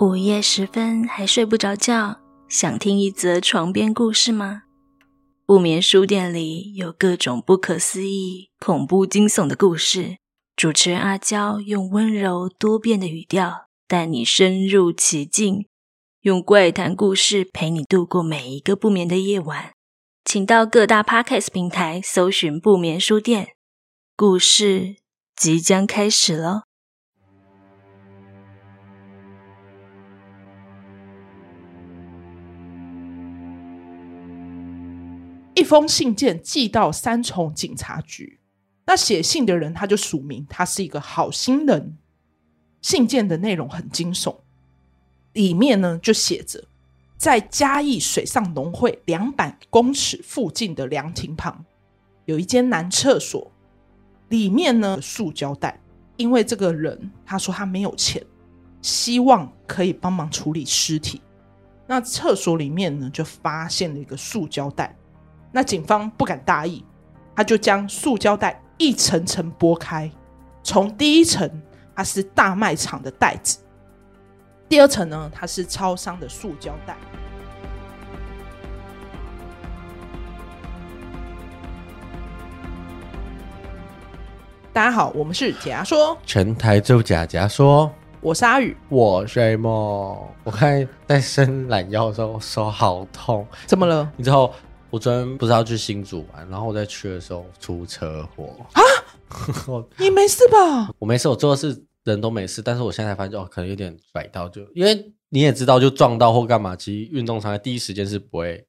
午夜时分还睡不着觉，想听一则床边故事吗？不眠书店里有各种不可思议、恐怖惊悚的故事。主持人阿娇用温柔多变的语调带你深入其境，用怪谈故事陪你度过每一个不眠的夜晚。请到各大 Podcast 平台搜寻“不眠书店”，故事即将开始了。一封信件寄到三重警察局，那写信的人他就署名，他是一个好心人。信件的内容很惊悚，里面呢就写着，在嘉义水上农会两百公尺附近的凉亭旁，有一间男厕所，里面呢塑胶袋，因为这个人他说他没有钱，希望可以帮忙处理尸体。那厕所里面呢就发现了一个塑胶袋。那警方不敢大意，他就将塑胶袋一层层剥开，从第一层它是大卖场的袋子，第二层呢它是超商的塑胶袋。大家好，我们是假说，全台就假假说，我是阿宇，我是 A 梦。我看在伸懒腰的时候手好痛，怎么了？你知道？我昨天不是要去新竹玩，然后我在去的时候出车祸啊！你没事吧？我没事，我做的是人都没事，但是我现在才发现哦，可能有点甩到，就因为你也知道，就撞到或干嘛，其实运动伤害第一时间是不会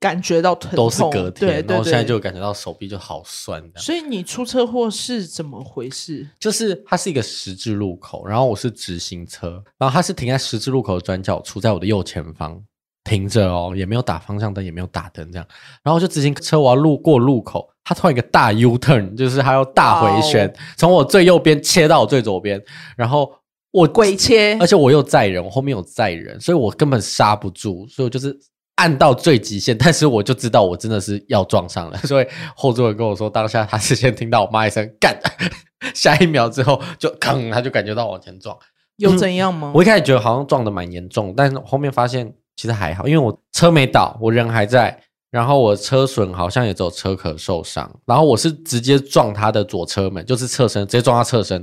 感觉到疼痛，都是隔天，对对对，然后现在就感觉到手臂就好酸。所以你出车祸是怎么回事？就是它是一个十字路口，然后我是直行车，然后它是停在十字路口的转角处，在我的右前方。停着哦，也没有打方向灯，也没有打灯，这样，然后就直行车，我要路过路口，他突然一个大 U turn，就是他要大回旋，从、wow. 我最右边切到我最左边，然后我鬼切，而且我又载人，我后面有载人，所以我根本刹不住，所以我就是按到最极限，但是我就知道我真的是要撞上了，所以后座人跟我说，当下他是先听到我妈一声干，下一秒之后就吭，他就感觉到往前撞，有怎样吗？我一开始觉得好像撞的蛮严重，但是后面发现。其实还好，因为我车没倒，我人还在，然后我车损好像也只有车壳受伤，然后我是直接撞他的左车门，就是侧身直接撞他侧身，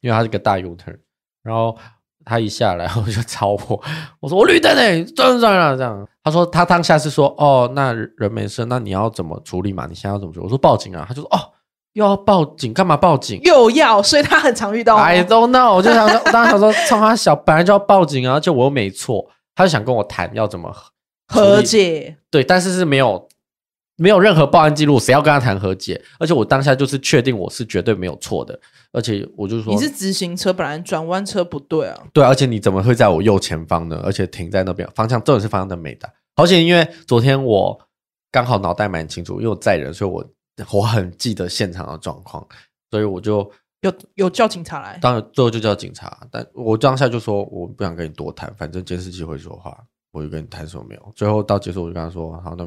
因为他是个大 U turn，然后他一下来我就超我，我说我绿灯哎，转转了这样，他说他当下是说哦，那人没事，那你要怎么处理嘛？你现在要怎么处理？我说报警啊，他就说哦，又要报警干嘛报警？又要，所以他很常遇到。I don't know，我就想说，我当时想说冲他小，本来就要报警啊，而且我又没错。他就想跟我谈要怎么和解，对，但是是没有没有任何报案记录，谁要跟他谈和解？而且我当下就是确定我是绝对没有错的，而且我就说你是直行车，本来转弯车不对啊，对，而且你怎么会在我右前方呢？而且停在那边，方向重点是方向灯没打，而且因为昨天我刚好脑袋蛮清楚，因为我载人，所以我我很记得现场的状况，所以我就。有有叫警察来，当然最后就叫警察。但我当下就说我不想跟你多谈，反正监视器会说话，我就跟你谈什么没有。最后到结束我就跟他说好，那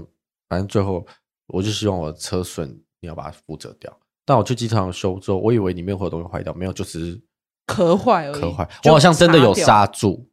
反正最后我就希望我的车损你要把它负责掉。但我去机场修之后，我以为里面会有东西坏掉，没有，就只是壳坏而已。壳坏，我好像真的有刹住，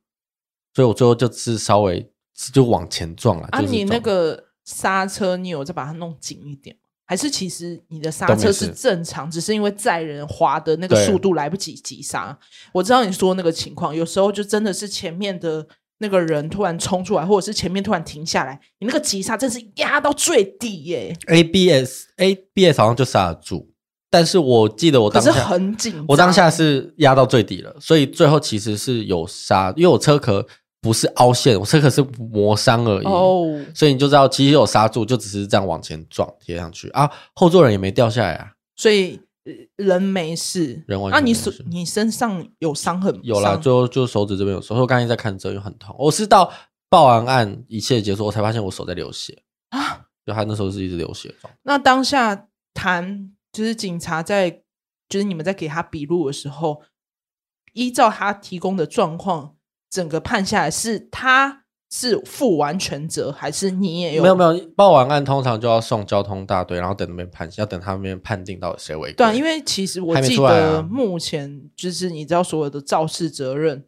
所以我最后就是稍微就往前撞了。啊，你那个刹车，你有再把它弄紧一点？还是其实你的刹车是正常，只是因为载人滑的那个速度来不及急刹。我知道你说那个情况，有时候就真的是前面的那个人突然冲出来，或者是前面突然停下来，你那个急刹真是压到最低耶。ABS ABS 好像就刹得住，但是我记得我当下是很紧，我当下是压到最底了，所以最后其实是有刹，因为我车壳。不是凹陷，我这个是磨伤而已，oh. 所以你就知道其实有刹住，就只是这样往前撞贴上去啊，后座人也没掉下来啊，所以人没事，人完全没事。啊，你手你身上有伤痕？有啦，最后就手指这边有伤，我刚才在看这又很痛。我是到报完案一切结束，我才发现我手在流血啊，就他那时候是一直流血状。那当下谈就是警察在，就是你们在给他笔录的时候，依照他提供的状况。整个判下来是他是负完全责，还是你也有？没有没有，报完案通常就要送交通大队，然后等那边判，要等他们那边判定到底谁为对。对，因为其实我记得目前就是你知道所有的肇事责任，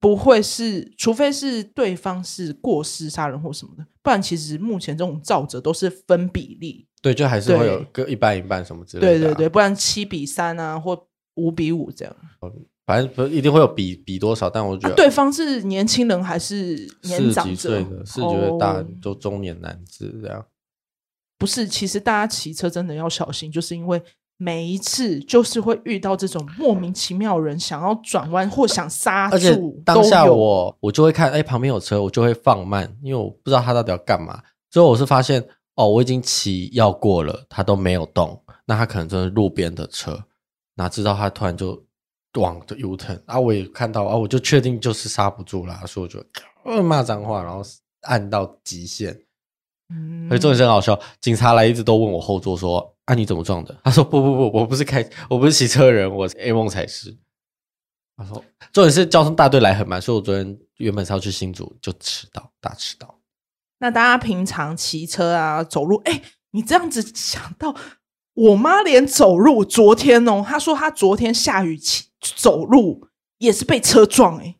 不会是，除非是对方是过失杀人或什么的，不然其实目前这种肇责都是分比例。对，就还是会有个一半一半什么之类的、啊。对对对，不然七比三啊，或五比五这样。反正不一定会有比比多少，但我觉得、啊、对方是年轻人还是年长者？四十几岁的，四十几岁大就中年男子这样。不是，其实大家骑车真的要小心，就是因为每一次就是会遇到这种莫名其妙的人想要转弯或想刹住，而且当下我我就会看，哎，旁边有车，我就会放慢，因为我不知道他到底要干嘛。最后我是发现，哦，我已经骑要过了，他都没有动，那他可能真是路边的车，哪知道他突然就往的 U turn 啊，我也看到啊，我就确定就是刹不住啦，所以我就骂脏话，然后按到极限。嗯，所以重点是很好笑。警察来一直都问我后座说：“啊，你怎么撞的？”他说：“不不不，我不是开，我不是骑车人，我 A 梦才是。”他说：“重点是交通大队来很慢，所以我昨天原本是要去新竹，就迟到，大迟到。”那大家平常骑车啊，走路，哎，你这样子想到我妈连走路，昨天哦，她说她昨天下雨骑走路也是被车撞，哎。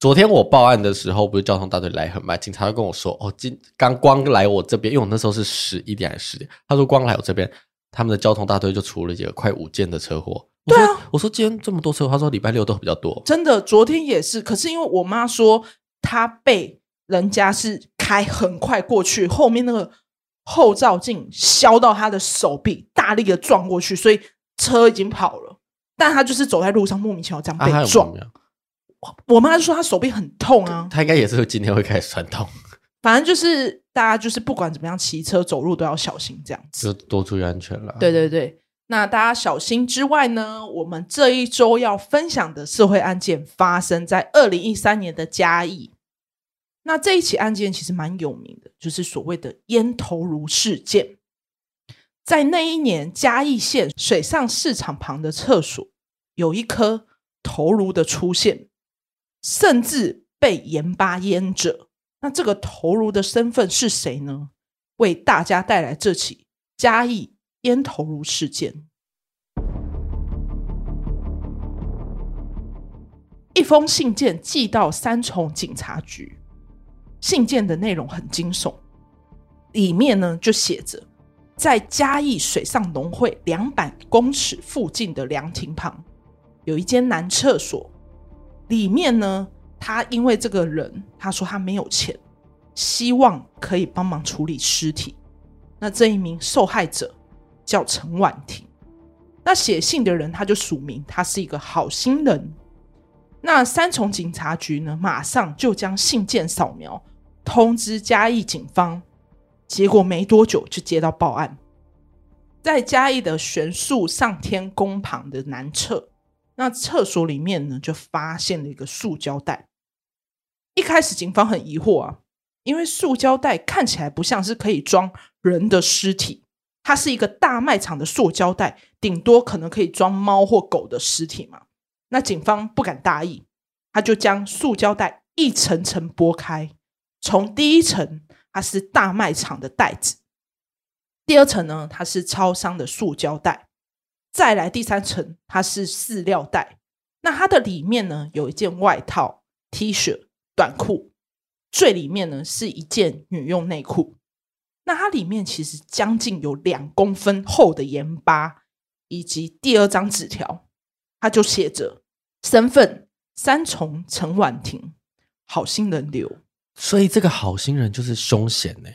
昨天我报案的时候，不是交通大队来很慢，警察就跟我说：“哦，今刚光来我这边，因为我那时候是十一点还是十点，他说光来我这边，他们的交通大队就出了几个快五件的车祸。”对啊，我说今天这么多车祸，他说礼拜六都比较多。真的，昨天也是。可是因为我妈说她被人家是开很快过去，后面那个后照镜削到她的手臂，大力的撞过去，所以车已经跑了，但他就是走在路上莫名其妙这样被撞。啊我妈就说她手臂很痛啊，他应该也是今天会开始酸痛。反正就是大家就是不管怎么样骑车走路都要小心，这样子就多注意安全了。对对对，那大家小心之外呢，我们这一周要分享的社会案件发生在二零一三年的嘉义。那这一起案件其实蛮有名的，就是所谓的烟头炉事件。在那一年，嘉义县水上市场旁的厕所有一颗头颅的出现。甚至被盐巴淹着，那这个头颅的身份是谁呢？为大家带来这起嘉义烟头颅事件。一封信件寄到三重警察局，信件的内容很惊悚，里面呢就写着，在嘉义水上农会两百公尺附近的凉亭旁，有一间男厕所。里面呢，他因为这个人，他说他没有钱，希望可以帮忙处理尸体。那这一名受害者叫陈婉婷，那写信的人他就署名，他是一个好心人。那三重警察局呢，马上就将信件扫描，通知嘉义警方。结果没多久就接到报案，在嘉义的玄树上天宫旁的南侧。那厕所里面呢，就发现了一个塑胶袋。一开始警方很疑惑啊，因为塑胶袋看起来不像是可以装人的尸体，它是一个大卖场的塑胶袋，顶多可能可以装猫或狗的尸体嘛。那警方不敢大意，他就将塑胶袋一层层剥开，从第一层它是大卖场的袋子，第二层呢，它是超商的塑胶袋。再来第三层，它是饲料袋。那它的里面呢，有一件外套、T 恤、短裤，最里面呢是一件女用内裤。那它里面其实将近有两公分厚的盐巴，以及第二张纸条，它就写着身份：三重陈婉婷，好心人留。所以这个好心人就是凶险呢？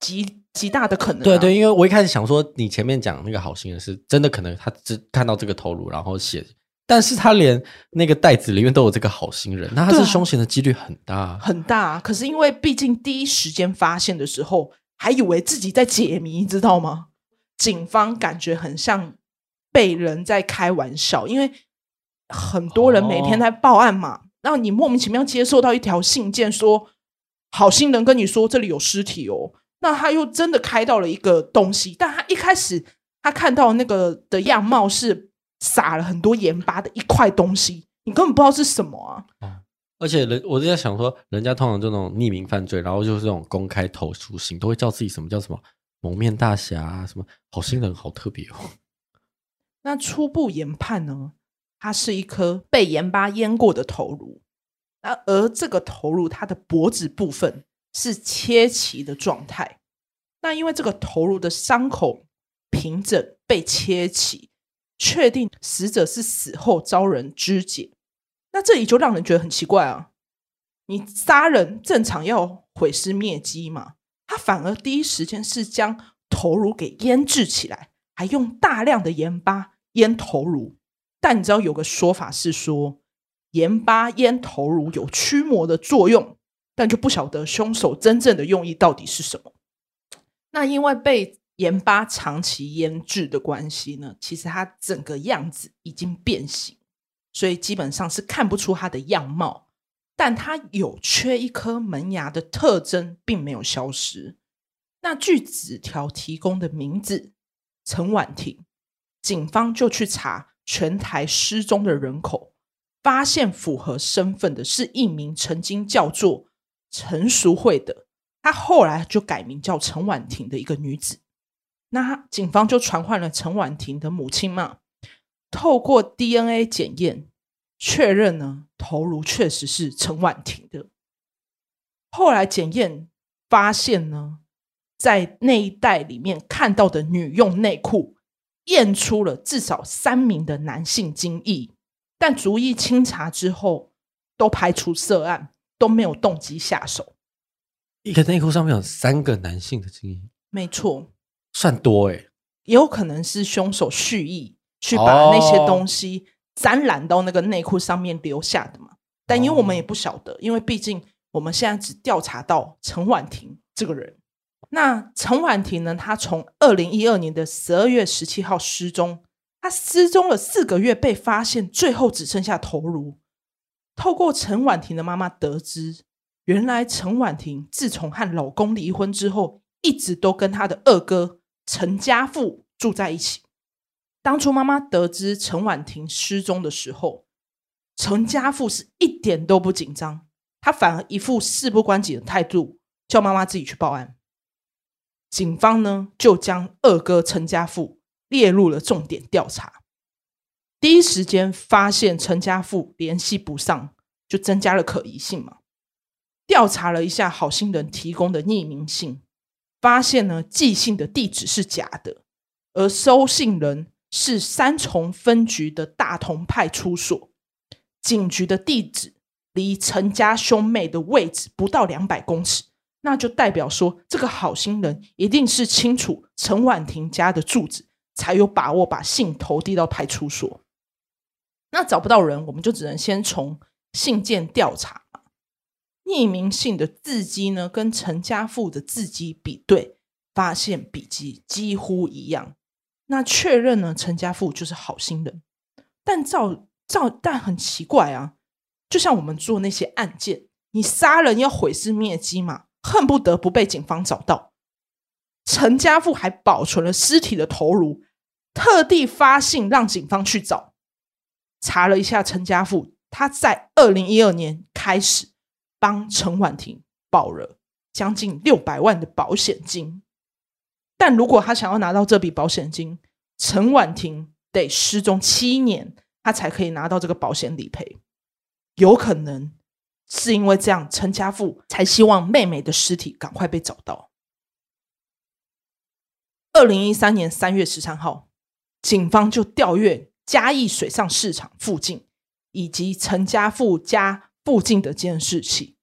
极极大的可能、啊，对对，因为我一开始想说，你前面讲那个好心人是真的，可能他只看到这个头颅，然后写，但是他连那个袋子里面都有这个好心人，那他是凶险的几率很大、啊，很大。可是因为毕竟第一时间发现的时候，还以为自己在解谜，知道吗？警方感觉很像被人在开玩笑，因为很多人每天在报案嘛，然后、哦、你莫名其妙接受到一条信件说，说好心人跟你说这里有尸体哦。那他又真的开到了一个东西，但他一开始他看到那个的样貌是撒了很多盐巴的一块东西，你根本不知道是什么啊！哦、而且人我就在想说，人家通常这种匿名犯罪，然后就是这种公开投诉信，都会叫自己什么叫什么蒙面大侠啊，什么好心人，好特别哦。那初步研判呢，它是一颗被盐巴淹过的头颅，那而这个头颅，它的脖子部分是切齐的状态。那因为这个头颅的伤口平整被切齐，确定死者是死后遭人肢解。那这里就让人觉得很奇怪啊！你杀人正常要毁尸灭迹嘛，他反而第一时间是将头颅给腌制起来，还用大量的盐巴腌头颅。但你知道有个说法是说，盐巴腌头颅有驱魔的作用，但就不晓得凶手真正的用意到底是什么。那因为被盐巴长期腌制的关系呢，其实它整个样子已经变形，所以基本上是看不出它的样貌。但它有缺一颗门牙的特征并没有消失。那据纸条提供的名字陈婉婷，警方就去查全台失踪的人口。发现符合身份的是一名曾经叫做陈淑慧的，她后来就改名叫陈婉婷的一个女子。那警方就传唤了陈婉婷的母亲嘛，透过 DNA 检验确认呢，头颅确实是陈婉婷的。后来检验发现呢，在那一袋里面看到的女用内裤验出了至少三名的男性精液。但逐一清查之后，都排除涉案，都没有动机下手。一个内裤上面有三个男性的精液，没错，算多诶。也有可能是凶手蓄意去把那些东西沾染到那个内裤上面留下的嘛。哦、但因为我们也不晓得，因为毕竟我们现在只调查到陈婉婷这个人。那陈婉婷呢？她从二零一二年的十二月十七号失踪。他失踪了四个月，被发现，最后只剩下头颅。透过陈婉婷的妈妈得知，原来陈婉婷自从和老公离婚之后，一直都跟她的二哥陈家富住在一起。当初妈妈得知陈婉婷失踪的时候，陈家富是一点都不紧张，他反而一副事不关己的态度，叫妈妈自己去报案。警方呢，就将二哥陈家富。列入了重点调查，第一时间发现陈家富联系不上，就增加了可疑性嘛。调查了一下好心人提供的匿名信，发现呢寄信的地址是假的，而收信人是三重分局的大同派出所，警局的地址离陈家兄妹的位置不到两百公尺，那就代表说这个好心人一定是清楚陈婉婷家的住址。才有把握把信投递到派出所。那找不到人，我们就只能先从信件调查。匿名信的字迹呢，跟陈家富的字迹比对，发现笔迹几乎一样。那确认呢，陈家富就是好心人。但照照，但很奇怪啊，就像我们做那些案件，你杀人要毁尸灭迹嘛，恨不得不被警方找到。陈家富还保存了尸体的头颅，特地发信让警方去找。查了一下陈家富，他在二零一二年开始帮陈婉婷保了将近六百万的保险金。但如果他想要拿到这笔保险金，陈婉婷得失踪七年，他才可以拿到这个保险理赔。有可能是因为这样，陈家富才希望妹妹的尸体赶快被找到。二零一三年三月十三号，警方就调阅嘉义水上市场附近以及陈家富家附近的监视器，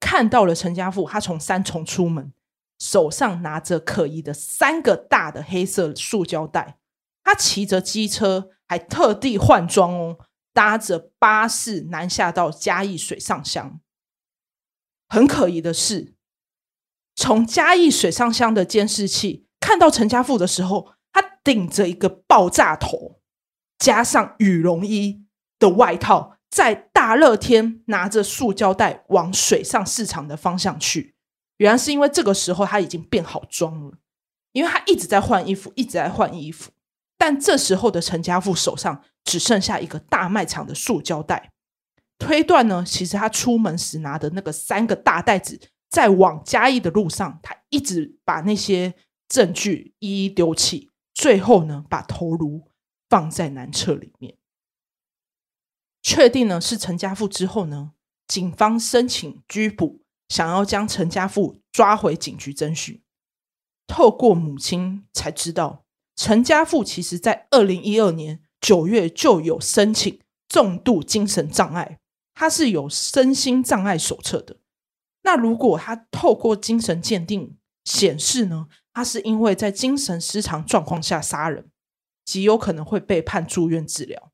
看到了陈家富他从三重出门，手上拿着可疑的三个大的黑色塑胶袋。他骑着机车，还特地换装哦，搭着巴士南下到嘉义水上乡。很可疑的是，从嘉义水上乡的监视器。看到陈家富的时候，他顶着一个爆炸头，加上羽绒衣的外套，在大热天拿着塑胶袋往水上市场的方向去。原来是因为这个时候他已经变好装了，因为他一直在换衣服，一直在换衣服。但这时候的陈家富手上只剩下一个大卖场的塑胶袋，推断呢，其实他出门时拿的那个三个大袋子，在往嘉义的路上，他一直把那些。证据一一丢弃，最后呢，把头颅放在男厕里面，确定呢是陈家富之后呢，警方申请拘捕，想要将陈家富抓回警局侦讯。透过母亲才知道，陈家富其实在二零一二年九月就有申请重度精神障碍，他是有身心障碍手册的。那如果他透过精神鉴定显示呢，他是因为在精神失常状况下杀人，极有可能会被判住院治疗。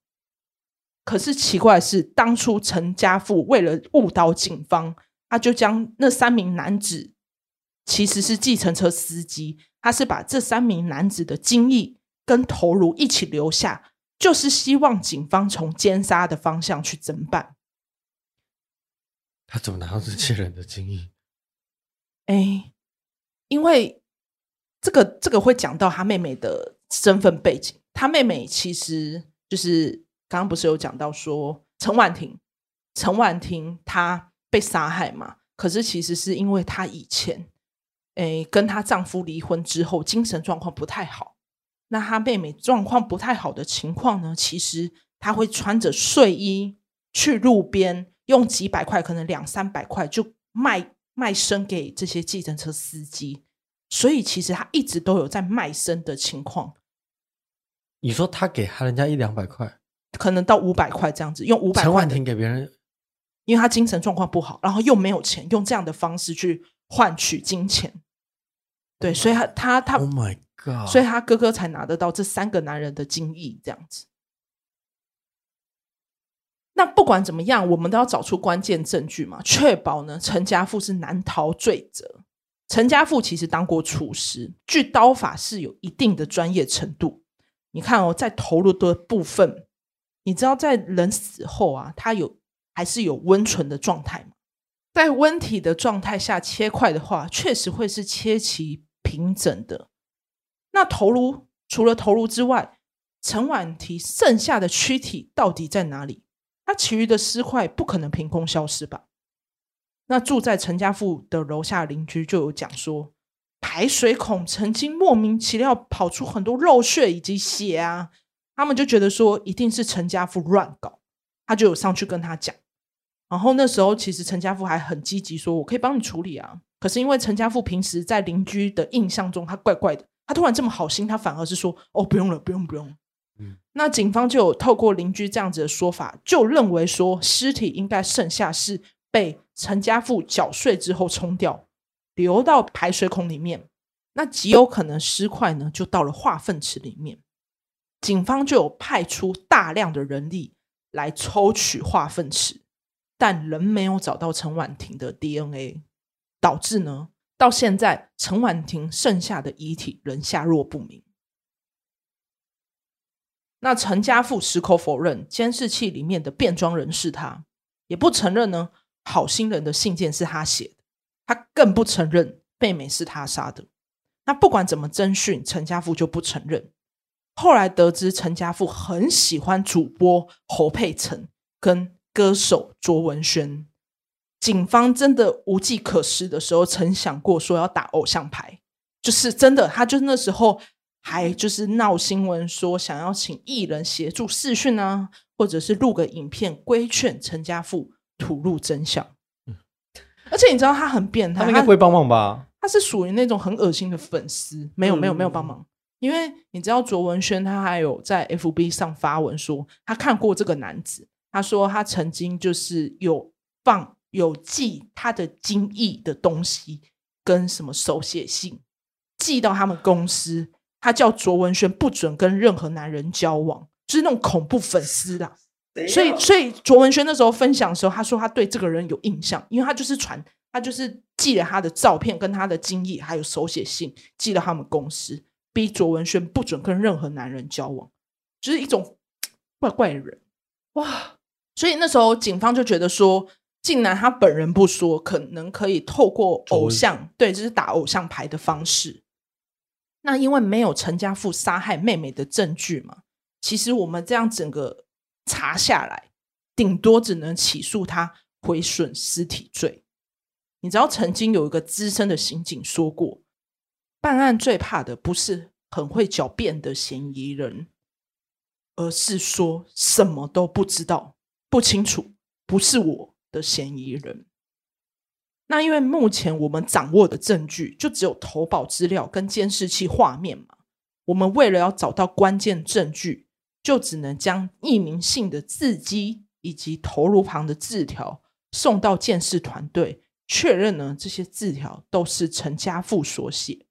可是奇怪的是，当初陈家富为了误导警方，他就将那三名男子。其实是计程车司机，他是把这三名男子的精液跟头颅一起留下，就是希望警方从奸杀的方向去侦办。他怎么拿到这些人的精液？哎，因为这个这个会讲到他妹妹的身份背景。他妹妹其实就是刚刚不是有讲到说陈婉婷，陈婉婷她被杀害嘛？可是其实是因为她以前。诶，跟她丈夫离婚之后，精神状况不太好。那她妹妹状况不太好的情况呢？其实她会穿着睡衣去路边，用几百块，可能两三百块，就卖卖身给这些计程车司机。所以其实他一直都有在卖身的情况。你说他给他人家一两百块，可能到五百块这样子，用五百块。陈婉婷给别人，因为他精神状况不好，然后又没有钱，用这样的方式去。换取金钱，对，所以他他他，Oh my God！所以他哥哥才拿得到这三个男人的精液，这样子。那不管怎么样，我们都要找出关键证据嘛，确保呢陈家富是难逃罪责。陈家富其实当过厨师，据刀法是有一定的专业程度。你看哦，在头颅的部分，你知道在人死后啊，他有还是有温存的状态吗？在温体的状态下切块的话，确实会是切齐平整的。那头颅除了头颅之外，陈婉婷剩下的躯体到底在哪里？他其余的尸块不可能凭空消失吧？那住在陈家富的楼下邻居就有讲说，排水孔曾经莫名其妙跑出很多肉屑以及血啊，他们就觉得说一定是陈家富乱搞，他就有上去跟他讲。然后那时候，其实陈家富还很积极，说我可以帮你处理啊。可是因为陈家富平时在邻居的印象中，他怪怪的，他突然这么好心，他反而是说：“哦，不用了，不用，不用。”嗯，那警方就有透过邻居这样子的说法，就认为说尸体应该剩下是被陈家富搅碎之后冲掉，流到排水孔里面，那极有可能尸块呢就到了化粪池里面。警方就有派出大量的人力来抽取化粪池。但仍没有找到陈婉婷的 DNA，导致呢，到现在陈婉婷剩下的遗体仍下落不明。那陈家富矢口否认监视器里面的变装人是他，也不承认呢好心人的信件是他写的，他更不承认妹妹是他杀的。那不管怎么侦讯，陈家富就不承认。后来得知陈家富很喜欢主播侯佩岑跟。歌手卓文萱，警方真的无计可施的时候，曾想过说要打偶像牌，就是真的。他就那时候还就是闹新闻，说想要请艺人协助试讯啊，或者是录个影片规劝陈家富吐露真相。嗯，而且你知道他很变态，他应该不会帮忙吧？他是属于那种很恶心的粉丝，没有没有没有帮忙，因为你知道卓文萱他还有在 FB 上发文说他看过这个男子。他说，他曾经就是有放有寄他的精液的东西，跟什么手写信寄到他们公司。他叫卓文萱不准跟任何男人交往，就是那种恐怖粉丝啦。所以，所以卓文萱那时候分享的时候，他说他对这个人有印象，因为他就是传，他就是寄了他的照片跟他的经历，还有手写信寄到他们公司，逼卓文萱不准跟任何男人交往，就是一种 怪怪的人哇。所以那时候警方就觉得说，竟然他本人不说，可能可以透过偶像，对，就是打偶像牌的方式。那因为没有陈家富杀害妹妹的证据嘛，其实我们这样整个查下来，顶多只能起诉他毁损尸体罪。你知道，曾经有一个资深的刑警说过，办案最怕的不是很会狡辩的嫌疑人，而是说什么都不知道。不清楚，不是我，的嫌疑人。那因为目前我们掌握的证据就只有投保资料跟监视器画面嘛，我们为了要找到关键证据，就只能将匿名信的字迹以及头颅旁的字条送到鉴识团队确认呢，这些字条都是陈家富所写。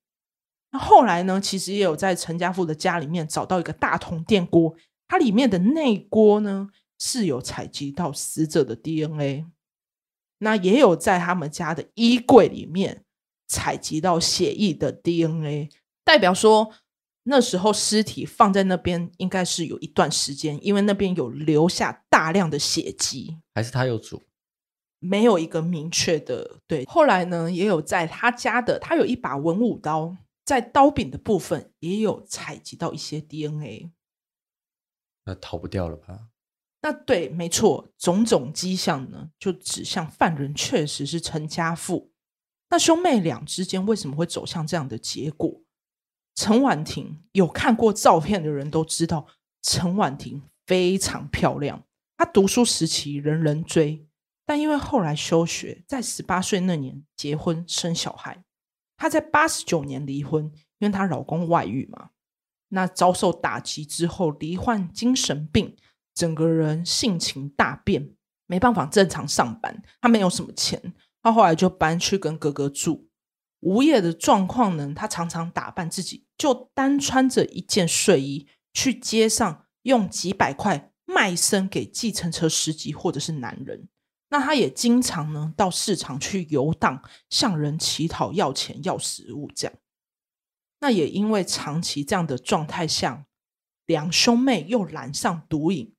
那后来呢，其实也有在陈家富的家里面找到一个大铜电锅，它里面的内锅呢是有采集到死者的 DNA。那也有在他们家的衣柜里面采集到血液的 DNA，代表说那时候尸体放在那边应该是有一段时间，因为那边有留下大量的血迹。还是他有煮？没有一个明确的。对，后来呢，也有在他家的，他有一把文武刀，在刀柄的部分也有采集到一些 DNA。那逃不掉了吧？那对，没错，种种迹象呢，就指向犯人确实是陈家富。那兄妹俩之间为什么会走向这样的结果？陈婉婷有看过照片的人都知道，陈婉婷非常漂亮。她读书时期人人追，但因为后来休学，在十八岁那年结婚生小孩。她在八十九年离婚，因为她老公外遇嘛。那遭受打击之后，罹患精神病。整个人性情大变，没办法正常上班。她没有什么钱，她后来就搬去跟哥哥住。无业的状况呢，他常常打扮自己，就单穿着一件睡衣去街上，用几百块卖身给计程车司机或者是男人。那他也经常呢到市场去游荡，向人乞讨要钱要食物这样。那也因为长期这样的状态下，两兄妹又染上毒瘾。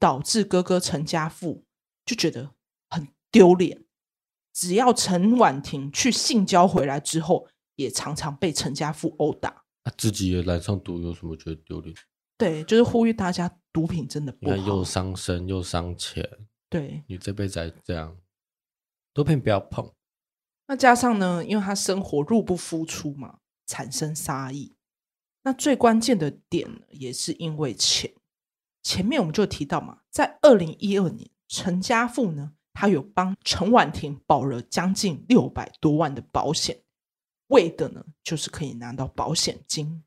导致哥哥陈家富就觉得很丢脸，只要陈婉婷去性交回来之后，也常常被陈家富殴打。他自己也染上毒，有什么觉得丢脸？对，就是呼吁大家，毒品真的不好，又伤身又伤钱。对，你这辈子还这样，毒品不要碰。那加上呢，因为他生活入不敷出嘛，产生杀意。那最关键的点呢，也是因为钱。前面我们就提到嘛，在二零一二年，陈家富呢，他有帮陈婉婷保了将近六百多万的保险，为的呢就是可以拿到保险金。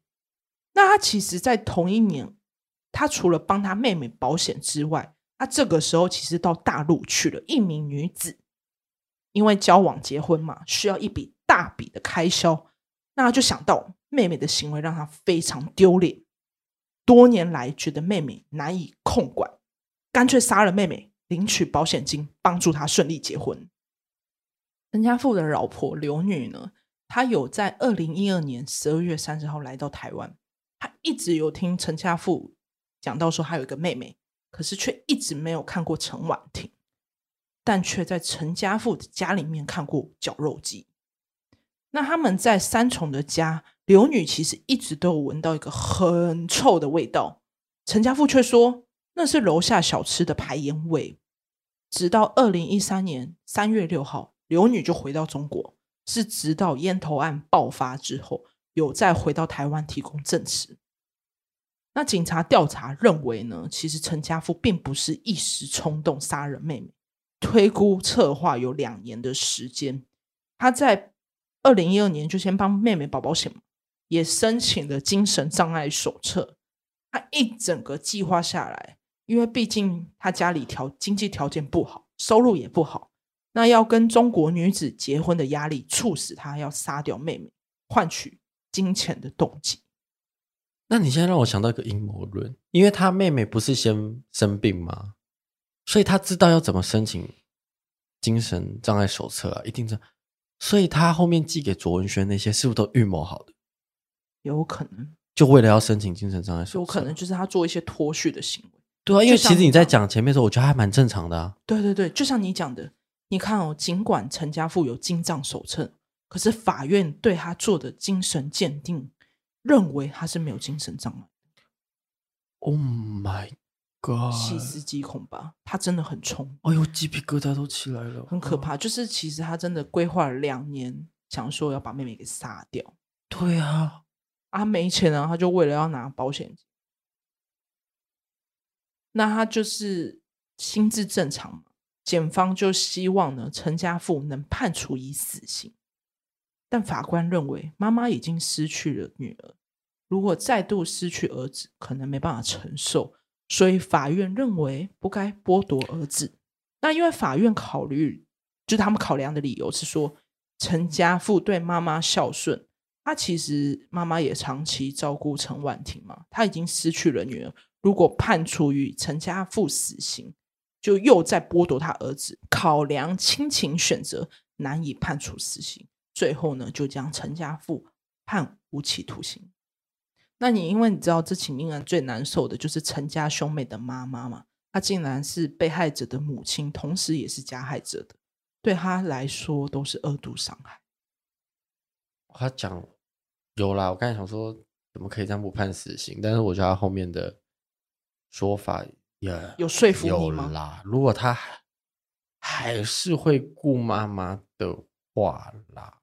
那他其实，在同一年，他除了帮他妹妹保险之外，他这个时候其实到大陆娶了一名女子，因为交往结婚嘛，需要一笔大笔的开销，那他就想到妹妹的行为让他非常丢脸。多年来觉得妹妹难以控管，干脆杀了妹妹，领取保险金，帮助她顺利结婚。陈家富的老婆刘女呢，他有在二零一二年十二月三十号来到台湾，他一直有听陈家富讲到说他有一个妹妹，可是却一直没有看过陈婉婷，但却在陈家富的家里面看过绞肉机。那他们在三重的家。刘女其实一直都有闻到一个很臭的味道，陈家富却说那是楼下小吃的排烟味。直到二零一三年三月六号，刘女就回到中国，是直到烟头案爆发之后，有再回到台湾提供证词。那警察调查认为呢，其实陈家富并不是一时冲动杀人妹妹，推估策划有两年的时间。他在二零一二年就先帮妹妹保保险。也申请了精神障碍手册，他一整个计划下来，因为毕竟他家里条经济条件不好，收入也不好，那要跟中国女子结婚的压力，促使他要杀掉妹妹，换取金钱的动机。那你现在让我想到一个阴谋论，因为他妹妹不是先生病吗？所以他知道要怎么申请精神障碍手册啊，一定这样，所以他后面寄给卓文萱那些，是不是都预谋好的？有可能，就为了要申请精神障碍手册，有可能就是他做一些脱序的行为。对啊，因为其实你在讲前面的时候，我觉得还蛮正常的啊。对对对，就像你讲的，你看哦，尽管陈家富有精障手册，可是法院对他做的精神鉴定，认为他是没有精神障碍。Oh my god！细思极恐吧，他真的很冲。哎呦，鸡皮疙瘩都起来了，很可怕。就是其实他真的规划了两年，想说要把妹妹给杀掉。对啊。他没钱啊，他就为了要拿保险金，那他就是心智正常嘛，检方就希望呢，陈家富能判处以死刑。但法官认为，妈妈已经失去了女儿，如果再度失去儿子，可能没办法承受，所以法院认为不该剥夺儿子。那因为法院考虑，就他们考量的理由是说，陈家富对妈妈孝顺，他其实妈妈也长期照顾陈婉婷嘛，他已经失去了女儿，如果判处于陈家富死刑，就又在剥夺他儿子，考量亲情选择，难以判处死刑。最后呢，就将陈家富判无期徒刑。那你因为你知道这起命案最难受的就是陈家兄妹的妈妈嘛，她竟然是被害者的母亲，同时也是加害者的，对她来说都是二度伤害。他讲有啦，我刚才想说怎么可以这样不判死刑，但是我觉得他后面的说法也有说服你吗？有啦，如果他还是会顾妈妈的话啦。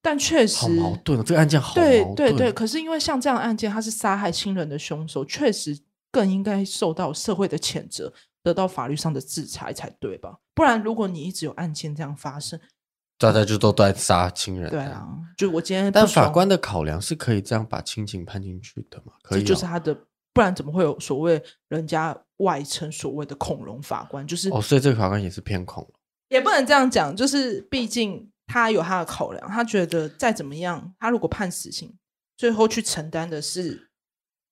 但确实好矛盾，这个案件好矛盾。对对对，可是因为像这样的案件，他是杀害亲人的凶手，确实更应该受到社会的谴责，得到法律上的制裁才对吧？不然，如果你一直有案件这样发生，大家就都在杀亲人。对啊，就我今天，但法官的考量是可以这样把亲情判进去的嘛？可以、哦，这就是他的，不然怎么会有所谓人家外称所谓的恐龙法官？就是哦，所以这个法官也是偏恐龙，也不能这样讲，就是毕竟。他有他的考量，他觉得再怎么样，他如果判死刑，最后去承担的是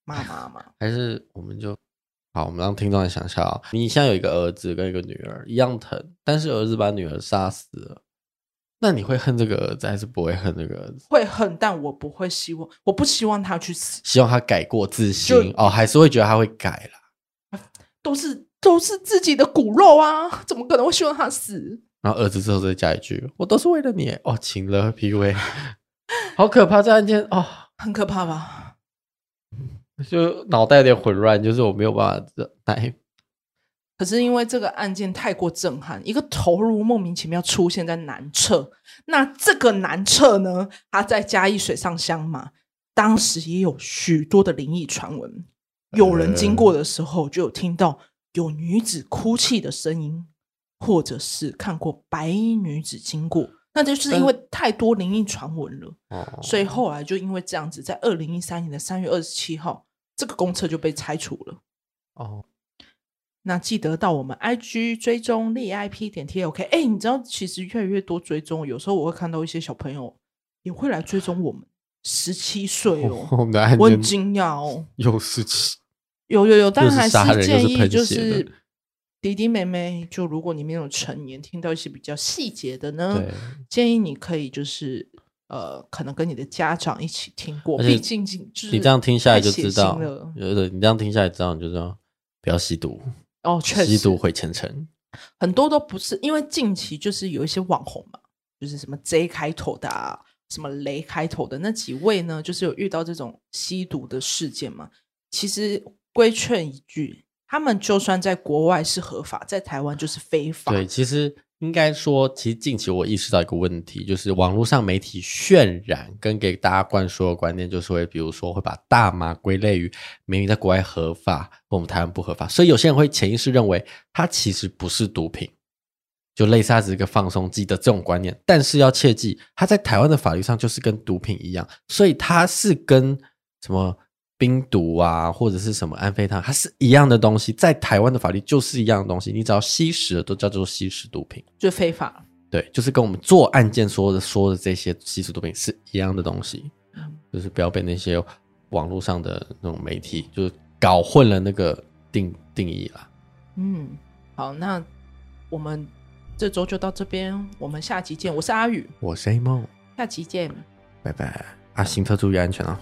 妈妈嘛？还是我们就好？我们让听众来想一下啊，你现在有一个儿子跟一个女儿一样疼，但是儿子把女儿杀死了，那你会恨这个儿子，还是不会恨这个儿子？会恨，但我不会希望，我不希望他去死，希望他改过自新哦，还是会觉得他会改啦？都是都是自己的骨肉啊，怎么可能会希望他死？然后儿子之后再加一句：“我都是为了你哦，情勒 PUA，好可怕！这案件哦，很可怕吧？就脑袋有点混乱，就是我没有办法忍耐。可是因为这个案件太过震撼，一个头颅莫名其妙出现在南侧，那这个南侧呢，他在嘉义水上乡嘛，当时也有许多的灵异传闻，有人经过的时候就有听到有女子哭泣的声音。”或者是看过白衣女子经过，那就是因为太多灵异传闻了，嗯，所以后来就因为这样子，在二零一三年的三月二十七号，这个公厕就被拆除了。哦，那记得到我们 IG 追踪 ZIP 点 TLK。哎，你知道其实越来越多追踪，有时候我会看到一些小朋友也会来追踪我们，十七岁哦，我，我很惊讶哦，有十七，有有有，但还是建议就是。弟弟妹妹，就如果你没有成年，听到一些比较细节的呢，建议你可以就是呃，可能跟你的家长一起听过。毕竟，就是你这样听下来就知道，有的你这样听下来知道，你就知道不要吸毒哦，确实吸毒毁前程。很多都不是，因为近期就是有一些网红嘛，就是什么 J 开头的啊，什么雷开头的那几位呢，就是有遇到这种吸毒的事件嘛。其实规劝一句。他们就算在国外是合法，在台湾就是非法。对，其实应该说，其实近期我意识到一个问题，就是网络上媒体渲染跟给大家灌输的观念，就是会比如说会把大麻归类于明明在国外合法，我们台湾不合法，所以有些人会潜意识认为它其实不是毒品，就类似它只是一个放松剂的这种观念。但是要切记，它在台湾的法律上就是跟毒品一样，所以它是跟什么？冰毒啊，或者是什么安非他，它是一样的东西，在台湾的法律就是一样的东西。你只要吸食了都叫做吸食毒品，就非法。对，就是跟我们做案件说的说的这些吸食毒品是一样的东西。嗯，就是不要被那些网络上的那种媒体就是搞混了那个定定义了。嗯，好，那我们这周就到这边，我们下期见。我是阿宇，我是 A 梦，下期见，拜拜。啊，行车注意安全啊。